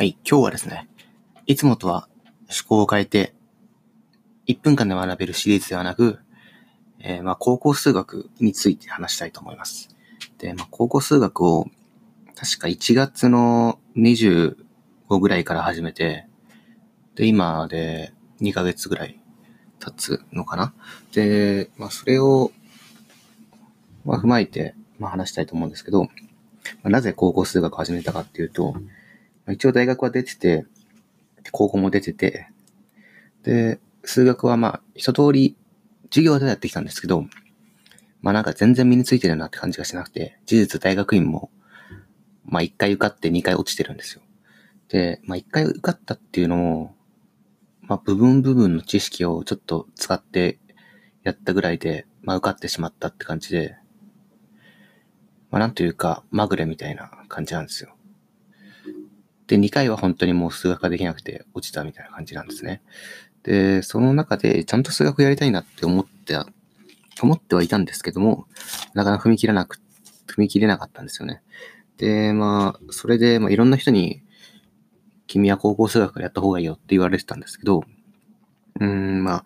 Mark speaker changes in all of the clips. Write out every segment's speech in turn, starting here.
Speaker 1: はい、今日はですね、いつもとは趣向を変えて、1分間で学べるシリーズではなく、えーまあ、高校数学について話したいと思います。で、まあ、高校数学を確か1月の25ぐらいから始めて、で、今で2ヶ月ぐらい経つのかな。で、まあ、それを、まあ、踏まえて、まあ、話したいと思うんですけど、まあ、なぜ高校数学を始めたかっていうと、まあ一応大学は出てて、高校も出てて、で、数学はまあ、一通り授業でやってきたんですけど、まあなんか全然身についてるなって感じがしなくて、事実大学院も、まあ一回受かって二回落ちてるんですよ。で、まあ一回受かったっていうのも、まあ部分部分の知識をちょっと使ってやったぐらいで、まあ受かってしまったって感じで、まあなんというか、まぐれみたいな感じなんですよ。で、2回は本当にもう数学ができなくて落ちたみたいな感じなんですね。で、その中でちゃんと数学やりたいなって思って、思ってはいたんですけども、なかなか踏み切らなく、踏み切れなかったんですよね。で、まあ、それで、まあ、いろんな人に、君は高校数学やった方がいいよって言われてたんですけど、うーん、まあ、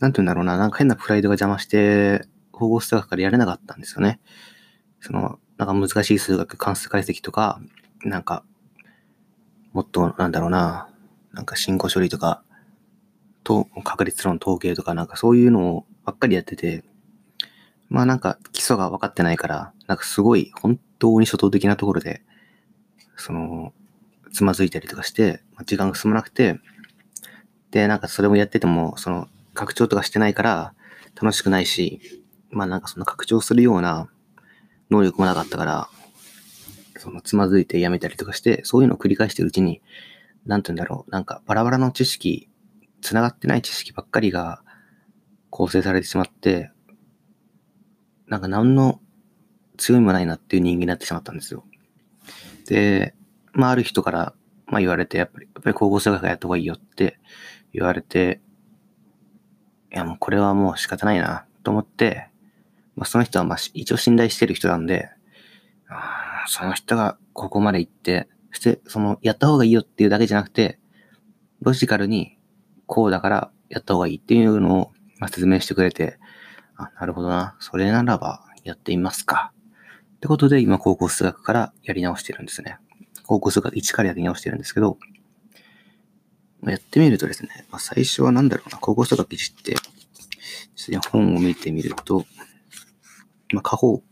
Speaker 1: なんて言うんだろうな、なんか変なプライドが邪魔して、高校数学からやれなかったんですよね。その、なんか難しい数学、関数解析とか、なんか、もっと、なんだろうな、なんか進行処理とか、と、確率論統計とか、なんかそういうのをばっかりやってて、まあなんか基礎が分かってないから、なんかすごい本当に初等的なところで、その、つまずいたりとかして、時間が進まなくて、で、なんかそれもやってても、その、拡張とかしてないから楽しくないし、まあなんかその拡張するような能力もなかったから、そのつまずいてやめたりとかして、そういうのを繰り返してるうちに、なんて言うんだろう、なんかバラバラの知識、繋がってない知識ばっかりが構成されてしまって、なんか何の強みもないなっていう人間になってしまったんですよ。で、まあある人から、まあ言われて、やっぱり、やっぱり高校生学やった方がいいよって言われて、いやもうこれはもう仕方ないなと思って、まあその人はまあ一応信頼してる人なんで、あーその人がここまで行って、そしてそのやった方がいいよっていうだけじゃなくて、ロジカルにこうだからやった方がいいっていうのをま説明してくれて、あ、なるほどな。それならばやってみますか。ってことで今高校数学からやり直してるんですね。高校数学1からやり直してるんですけど、やってみるとですね、まあ、最初はなんだろうな、高校数学1って、ちょっと本を見てみると、まあ、下方、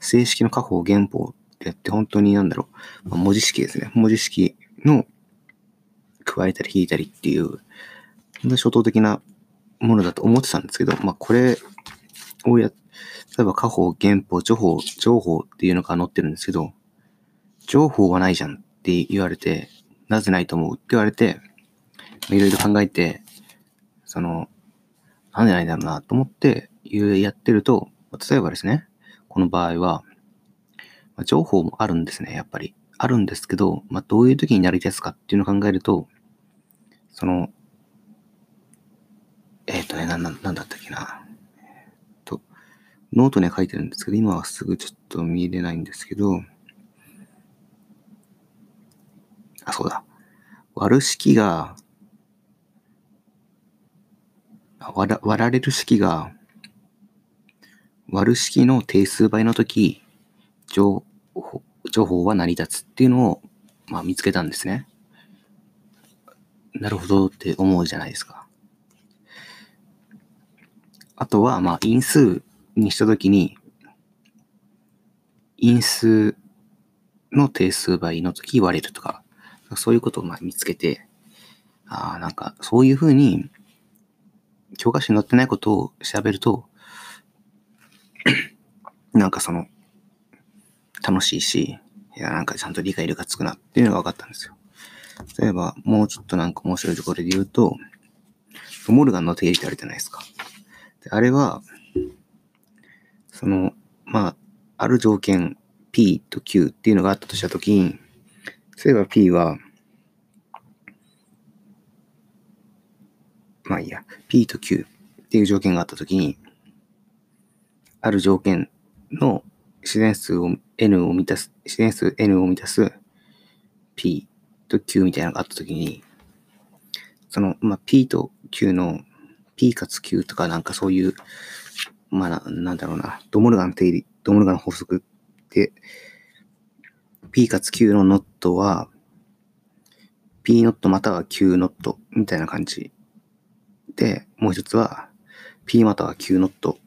Speaker 1: 正式の下方原法やって本当になんだろう、文字式ですね。文字式の加えたり引いたりっていう、本当に初等的なものだと思ってたんですけど、まあこれをや、例えば下方、原法、情報、情報っていうのが載ってるんですけど、情報はないじゃんって言われて、なぜないと思うって言われて、いろいろ考えて、その、なんでないんだろうなと思ってやってると、例えばですね、この場合は、まあ情報もあるんですね、やっぱり。あるんですけど、まあ、どういう時になりですかっていうのを考えると、その、えっ、とね、な、ななんだったっけな。えっと、ノートには書いてるんですけど、今はすぐちょっと見れないんですけど、あ、そうだ。割る式が、割ら割られる式が、割る式の定数倍の時、情報情報は成り立つっていうのを、まあ、見つけたんですね。なるほどって思うじゃないですか。あとは、まあ、因数にしたときに、因数の定数倍の時割れるとか、そういうことをまあ見つけて、ああ、なんか、そういうふうに、教科書に載ってないことを調べると、なんかその、楽しいし、いや、なんかちゃんと理解力がつくなっていうのが分かったんですよ。例えば、もうちょっとなんか面白いところで言うと、モルガンの定理ってあるじゃないですか。であれは、その、まあ、ある条件 P と Q っていうのがあったとしたときに、例えば P は、まあいいや、P と Q っていう条件があったときに、ある条件の自然数を n を満たす、自然数 n を満たす p と Q みたいなのがあったときに、その、まあ、P と Q の P かつ Q とかなんかそういう、まあな、んだろうな、ドモルガン定理、ドモルガン法則で、P かつ Q のノットは、P ノットまたは Q ノットみたいな感じ。で、もう一つは、P または Q ノット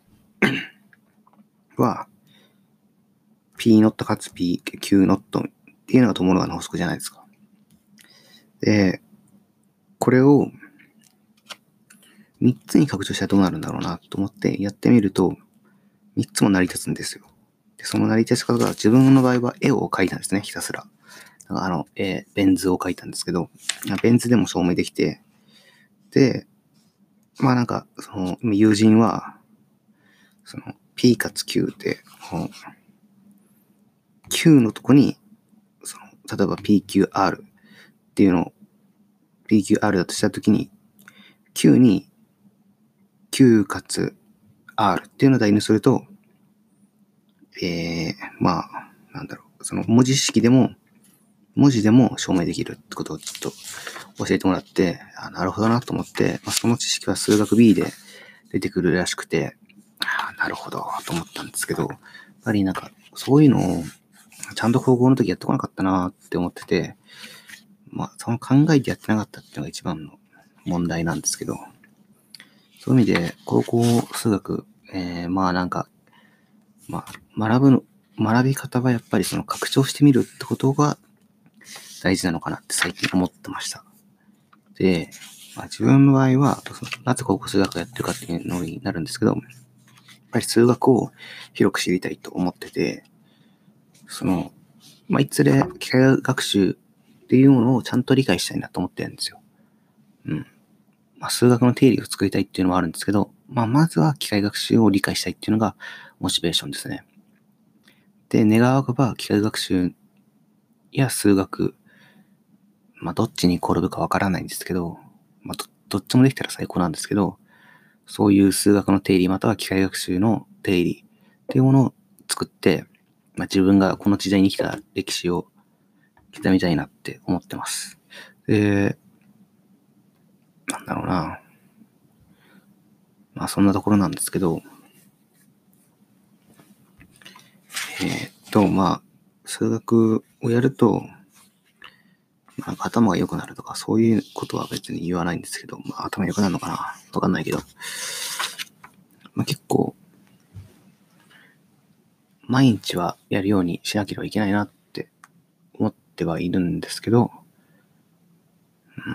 Speaker 1: は、P ノットかつ P、Q ノットっていうのがドモルガの法則じゃないですか。で、これを3つに拡張したらどうなるんだろうなと思ってやってみると、3つも成り立つんですよ。で、その成り立ち方が自分の場合は絵を描いたんですね、ひたすら。だからあの、えー、ベン図を描いたんですけど、ベン図でも証明できて、で、まあなんか、その、友人は、その、P かつ Q で、Q のとこに、その、例えば PQR っていうのを PQR だとしたときに、Q に Q かつ R っていうのを代入すると、えー、まあ、なんだろう、その文字式でも、文字でも証明できるってことをちょっと教えてもらって、あなるほどなと思って、まあ、その知識は数学 B で出てくるらしくて、あなるほどと思ったんですけど、やっぱりなんか、そういうのを、ちゃんと高校の時やってこなかったなって思ってて、まあ、その考えてやってなかったっていうのが一番の問題なんですけど、そういう意味で、高校数学、えー、まあなんか、まあ、学ぶの、学び方はやっぱりその拡張してみるってことが大事なのかなって最近思ってました。で、まあ、自分の場合は、なぜ高校数学をやってるかっていうのになるんですけど、やっぱり数学を広く知りたいと思ってて、その、まあ、いずれ機械学習っていうものをちゃんと理解したいなと思ってるんですよ。うん。まあ、数学の定理を作りたいっていうのもあるんですけど、まあ、まずは機械学習を理解したいっていうのがモチベーションですね。で、願わくば機械学習や数学、まあ、どっちに転ぶかわからないんですけど、まあど、どっちもできたら最高なんですけど、そういう数学の定理または機械学習の定理っていうものを作って、まあ、自分がこの時代に来た歴史を刻みたいなって思ってます。で、なんだろうな。まあそんなところなんですけど、えー、っと、まあ、数学をやると、なんか頭が良くなるとか、そういうことは別に言わないんですけど、まあ頭良くなるのかなわかんないけど、まあ結構、毎日はやるようにしなければいけないなって思ってはいるんですけど、うん、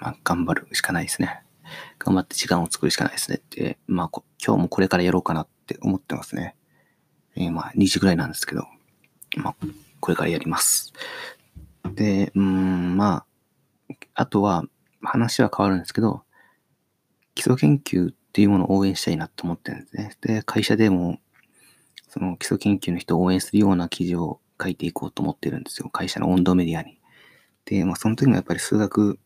Speaker 1: まあ、頑張るしかないですね。頑張って時間を作るしかないですねって、まあ、今日もこれからやろうかなって思ってますね。えー、まあ、2時ぐらいなんですけど、まあ、これからやります。で、うん、まあ、あとは、話は変わるんですけど、基礎研究っていうものを応援したいなと思ってるんですね。で、会社でも、その基礎研究の人を応援するような記事を書いていこうと思ってるんですよ。会社の温度メディアに。で、まあその時もやっぱり数学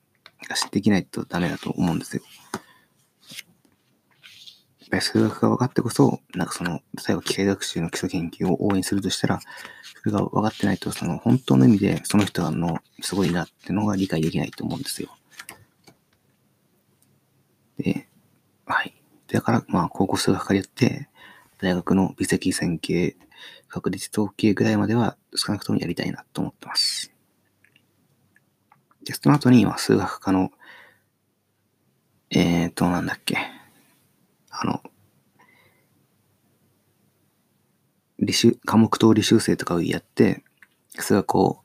Speaker 1: が知っていきないとダメだと思うんですよ。やっぱり数学が分かってこそ、なんかその、例えば機械学習の基礎研究を応援するとしたら、それが分かってないと、その本当の意味でその人のすごいなってのが理解できないと思うんですよ。で、はい。だから、まあ、高校数学科でやって、大学の微積線形、確率統計ぐらいまでは少なくともやりたいなと思ってます。で、その後に、ま数学科の、えーと、なんだっけ、あの、履修、科目等履修生とかをやって、数学を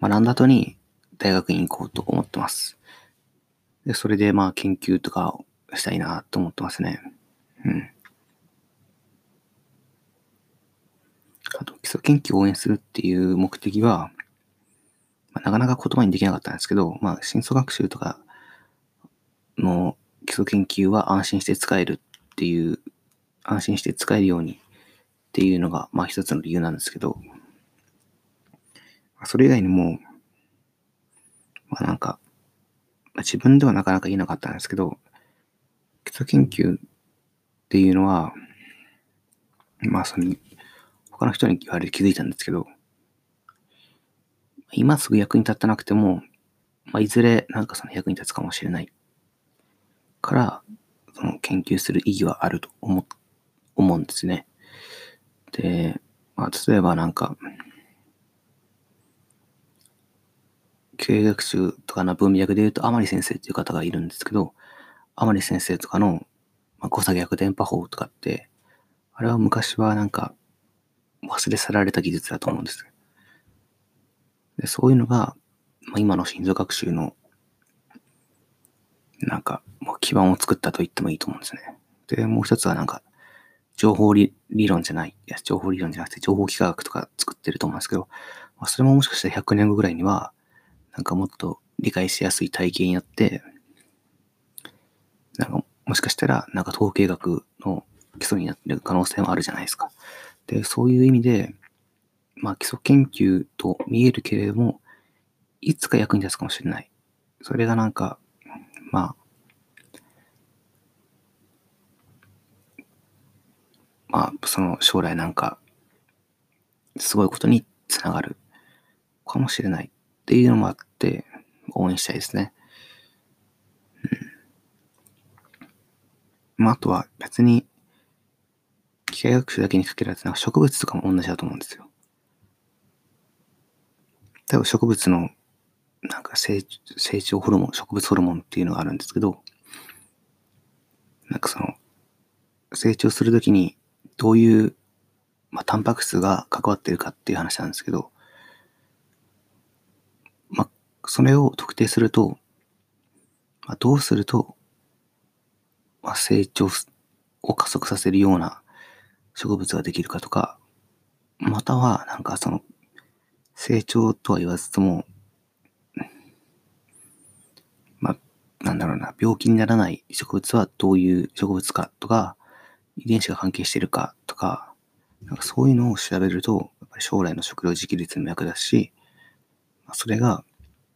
Speaker 1: 学んだ後に大学院行こうと思ってます。で、それでまあ研究とかをしたいなと思ってますね。うん。あと、基礎研究を応援するっていう目的は、まあ、なかなか言葉にできなかったんですけど、まあ、深層学習とかの基礎研究は安心して使えるっていう、安心して使えるようにっていうのが、まあ一つの理由なんですけど、それ以外にも、まあなんか、まあ、自分ではなかなか言えなかったんですけど、基礎研究っていうのは、まあその、他の人に言われて気づいたんですけど、今すぐ役に立たなくても、まあ、いずれなんかその役に立つかもしれないから、その研究する意義はあると思、思うんですね。で、まあ、例えばなんか、経営学習とかの文脈で言うと、甘利先生っていう方がいるんですけど、甘利先生とかの、まあ、誤差逆電波法とかって、あれは昔はなんか忘れ去られた技術だと思うんです。でそういうのが、まあ、今の心臓学習のなんかもう基盤を作ったと言ってもいいと思うんですね。で、もう一つはなんか情報理論じゃない、いや、情報理論じゃなくて情報幾何学とか作ってると思うんですけど、まあ、それももしかしたら100年後ぐらいには、なんかもっと理解しやすい体系になって、なんかもしかしたら、なんか統計学の基礎になってる可能性もあるじゃないですか。で、そういう意味で、まあ基礎研究と見えるけれども、いつか役に立つかもしれない。それがなんか、まあ、まあ、その将来なんか、すごいことにつながるかもしれないっていうのもあって、応援したいですね。うんまあ、あとは別に、機械学習だけにかけられて、なんか植物とかも同じだと思うんですよ。例えば植物の、なんか成成長ホルモン、植物ホルモンっていうのがあるんですけど、なんかその、成長するときにどういう、まあ、タンパク質が関わってるかっていう話なんですけど、まあ、それを特定すると、まあ、どうするとまあ、成長を加速させるような植物ができるかとか、または、なんかその、成長とは言わずとも、まあ、なんだろうな、病気にならない植物はどういう植物かとか、遺伝子が関係しているかとか、なんかそういうのを調べると、やっぱり将来の食料自給率にも役立つし、まあ、それが、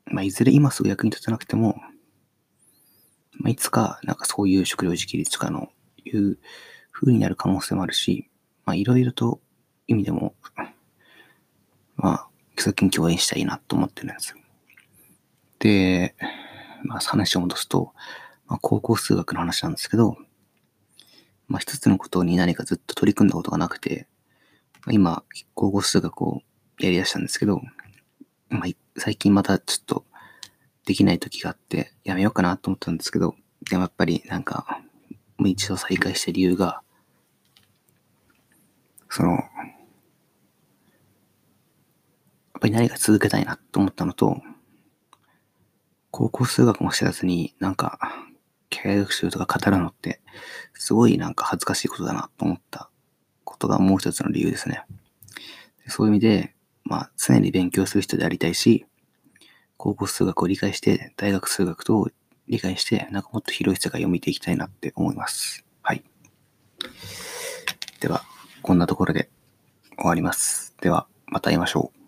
Speaker 1: まあ、いずれ今すぐ役に立たなくても、まあ、いつか、なんかそういう食料自給率とかの、いう風になる可能性もあるし、まあ、いろいろと意味でも、まあ、基礎研究を応援したいなと思ってるんですよ。で、まあ、話を戻すと、まあ、高校数学の話なんですけど、まあ、一つのことに何かずっと取り組んだことがなくて、まあ、今、高校数学をやり出したんですけど、まあ、最近またちょっとできない時があって、やめようかなと思ったんですけど、でもやっぱりなんか、もう一度再開した理由が、その、やっぱり何か続けたいなと思ったのと、高校数学も知らずになんか、経営学習とか語るのって、すごいなんか恥ずかしいことだなと思ったことがもう一つの理由ですね。そういう意味で、まあ、常に勉強する人でありたいし、高校数学を理解して、大学数学と理解して、なんかもっと広い世界を見ていきたいなって思います。はい。では、こんなところで終わります。では、また会いましょう。